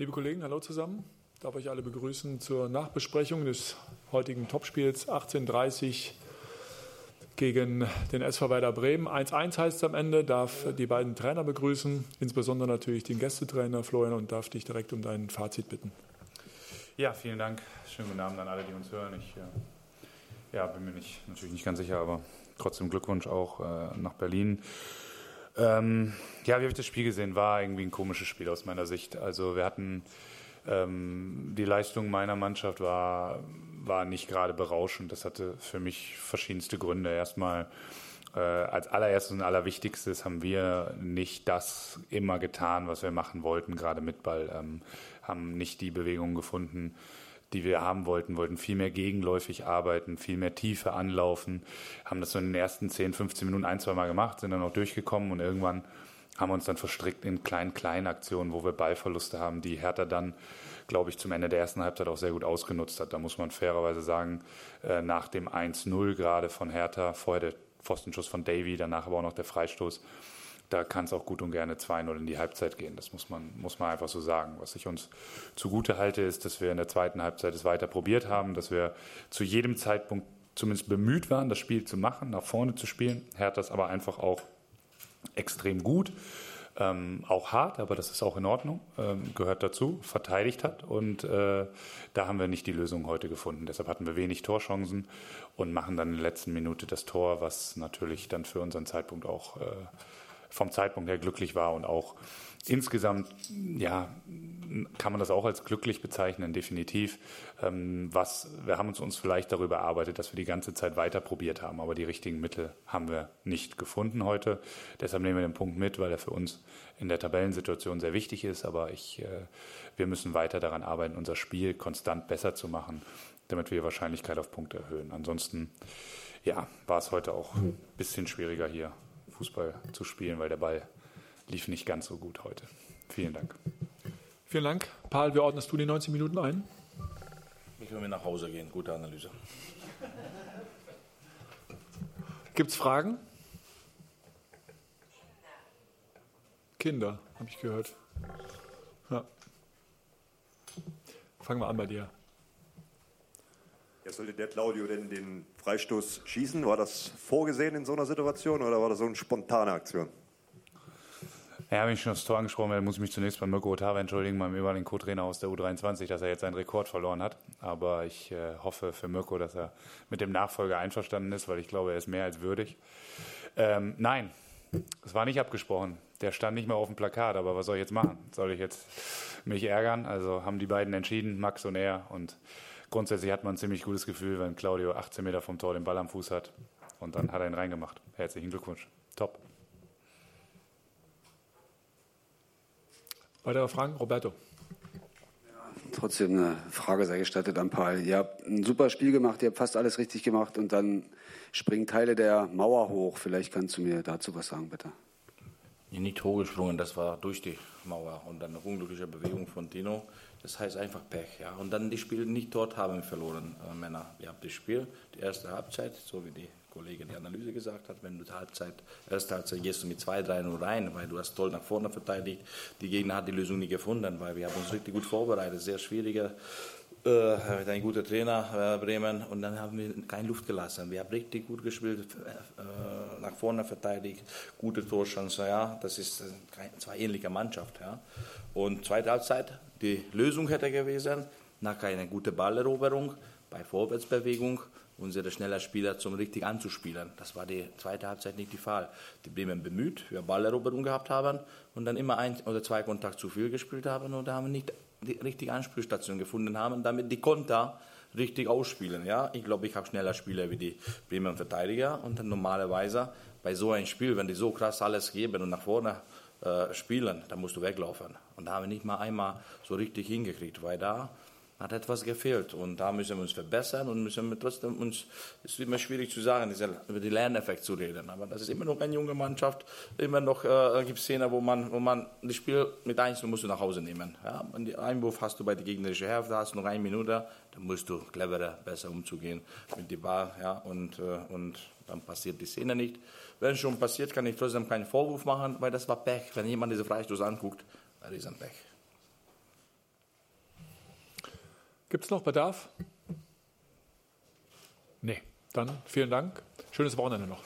Liebe Kollegen, hallo zusammen. Ich darf euch alle begrüßen zur Nachbesprechung des heutigen Topspiels 1830 gegen den SV Werder Bremen. 1-1 heißt es am Ende, darf die beiden Trainer begrüßen, insbesondere natürlich den Gästetrainer Florian und darf dich direkt um dein Fazit bitten. Ja, vielen Dank. Schönen guten Abend an alle, die uns hören. Ich äh, ja, bin mir nicht, natürlich nicht ganz sicher, aber trotzdem Glückwunsch auch äh, nach Berlin. Ähm, ja, wie habe ich das Spiel gesehen? War irgendwie ein komisches Spiel aus meiner Sicht. Also wir hatten ähm, die Leistung meiner Mannschaft war, war nicht gerade berauschend. Das hatte für mich verschiedenste Gründe. Erstmal äh, als allererstes und allerwichtigstes haben wir nicht das immer getan, was wir machen wollten, gerade mit Ball, ähm, haben nicht die Bewegungen gefunden, die wir haben wollten, wollten viel mehr gegenläufig arbeiten, viel mehr Tiefe anlaufen, haben das so in den ersten 10, 15 Minuten ein, zwei Mal gemacht, sind dann auch durchgekommen und irgendwann haben wir uns dann verstrickt in kleinen, kleinen Aktionen, wo wir Ballverluste haben, die Hertha dann, glaube ich, zum Ende der ersten Halbzeit auch sehr gut ausgenutzt hat. Da muss man fairerweise sagen, äh, nach dem 1-0 gerade von Hertha, vorher der Pfostenschuss von Davy, danach aber auch noch der Freistoß, da kann es auch gut und gerne 2-0 in die Halbzeit gehen. Das muss man, muss man einfach so sagen. Was ich uns zugute halte, ist, dass wir in der zweiten Halbzeit es weiter probiert haben, dass wir zu jedem Zeitpunkt zumindest bemüht waren, das Spiel zu machen, nach vorne zu spielen. Hertha ist aber einfach auch extrem gut. Ähm, auch hart, aber das ist auch in Ordnung, ähm, gehört dazu, verteidigt hat. Und äh, da haben wir nicht die Lösung heute gefunden. Deshalb hatten wir wenig Torchancen und machen dann in der letzten Minute das Tor, was natürlich dann für unseren Zeitpunkt auch äh, vom Zeitpunkt her glücklich war und auch insgesamt, ja, kann man das auch als glücklich bezeichnen, definitiv. Ähm, was, wir haben uns, uns vielleicht darüber erarbeitet, dass wir die ganze Zeit weiter probiert haben, aber die richtigen Mittel haben wir nicht gefunden heute. Deshalb nehmen wir den Punkt mit, weil er für uns in der Tabellensituation sehr wichtig ist. Aber ich, äh, wir müssen weiter daran arbeiten, unser Spiel konstant besser zu machen, damit wir die Wahrscheinlichkeit auf Punkte erhöhen. Ansonsten, ja, war es heute auch ein bisschen schwieriger hier Fußball zu spielen, weil der Ball lief nicht ganz so gut heute. Vielen Dank. Vielen Dank. Paul, wie ordnest du die 90 Minuten ein? Ich will mir nach Hause gehen. Gute Analyse. Gibt es Fragen? Kinder, habe ich gehört. Ja. Fangen wir an bei dir. Ja, sollte der Claudio denn den Freistoß schießen? War das vorgesehen in so einer Situation oder war das so eine spontane Aktion? Ja, wenn ich schon das Tor angesprochen werde, muss ich mich zunächst bei Mirko Otava entschuldigen, meinem ehemaligen Co-Trainer aus der U23, dass er jetzt seinen Rekord verloren hat. Aber ich äh, hoffe für Mirko, dass er mit dem Nachfolger einverstanden ist, weil ich glaube, er ist mehr als würdig. Ähm, nein, es war nicht abgesprochen. Der stand nicht mehr auf dem Plakat, aber was soll ich jetzt machen? Soll ich jetzt mich ärgern? Also haben die beiden entschieden, Max und er. Und grundsätzlich hat man ein ziemlich gutes Gefühl, wenn Claudio 18 Meter vom Tor den Ball am Fuß hat. Und dann hat er ihn reingemacht. Herzlichen Glückwunsch. Top. Weitere Fragen? Roberto. Trotzdem eine Frage sei gestattet an Paul. Ihr habt ein super Spiel gemacht, ihr habt fast alles richtig gemacht und dann springen Teile der Mauer hoch. Vielleicht kannst du mir dazu was sagen, bitte. Nicht hochgesprungen, das war durch die Mauer und dann eine unglückliche Bewegung von Dino. Das heißt einfach Pech. Ja. Und dann die Spiele nicht dort haben verloren, äh, Männer. Wir haben das Spiel, die erste Halbzeit, so wie die Kollegin die Analyse gesagt hat, wenn du die Halbzeit, erste Halbzeit gehst du mit 2-3-0 rein, weil du hast toll nach vorne verteidigt. Die Gegner hat die Lösung nicht gefunden, weil wir haben uns richtig gut vorbereitet. Sehr schwieriger äh, ein guter Trainer, äh, Bremen, und dann haben wir keine Luft gelassen. Wir haben richtig gut gespielt, äh, nach vorne verteidigt, gute Torchancen, ja, das ist äh, zwei ähnliche Mannschaft, ja. Und zweite Halbzeit, die Lösung hätte gewesen, nach einer guten Balleroberung, bei Vorwärtsbewegung, unsere schneller Spieler zum richtig anzuspielen. Das war die zweite Halbzeit nicht der Fall. Die Bremen bemüht, wir Balleroberung gehabt haben und dann immer ein oder zwei Kontakt zu viel gespielt haben und haben nicht die richtige Anspielstation gefunden haben, damit die Konter richtig ausspielen. Ja? Ich glaube, ich habe schneller Spieler wie die Bremen Verteidiger und dann normalerweise bei so einem Spiel, wenn die so krass alles geben und nach vorne äh, spielen, dann musst du weglaufen. Und da haben wir nicht mal einmal so richtig hingekriegt, weil da hat etwas gefehlt. Und da müssen wir uns verbessern und müssen wir trotzdem uns, es ist immer schwierig zu sagen, über den Lerneffekt zu reden. Aber das ist immer noch eine junge Mannschaft. Immer noch äh, gibt es Szenen, wo man, wo man das Spiel mit 1 musst du nach Hause nehmen. Ja? Und den Einwurf hast du bei der gegnerischen Hälfte, hast noch eine Minute, dann musst du cleverer, besser umzugehen mit dem Ball. Ja? Und, äh, und dann passiert die Szene nicht. Wenn schon passiert, kann ich trotzdem keinen Vorwurf machen, weil das war Pech. Wenn jemand diese Freistoß anguckt, das ist ein Pech. Gibt es noch Bedarf? Nee. Dann vielen Dank. Schönes Wochenende noch.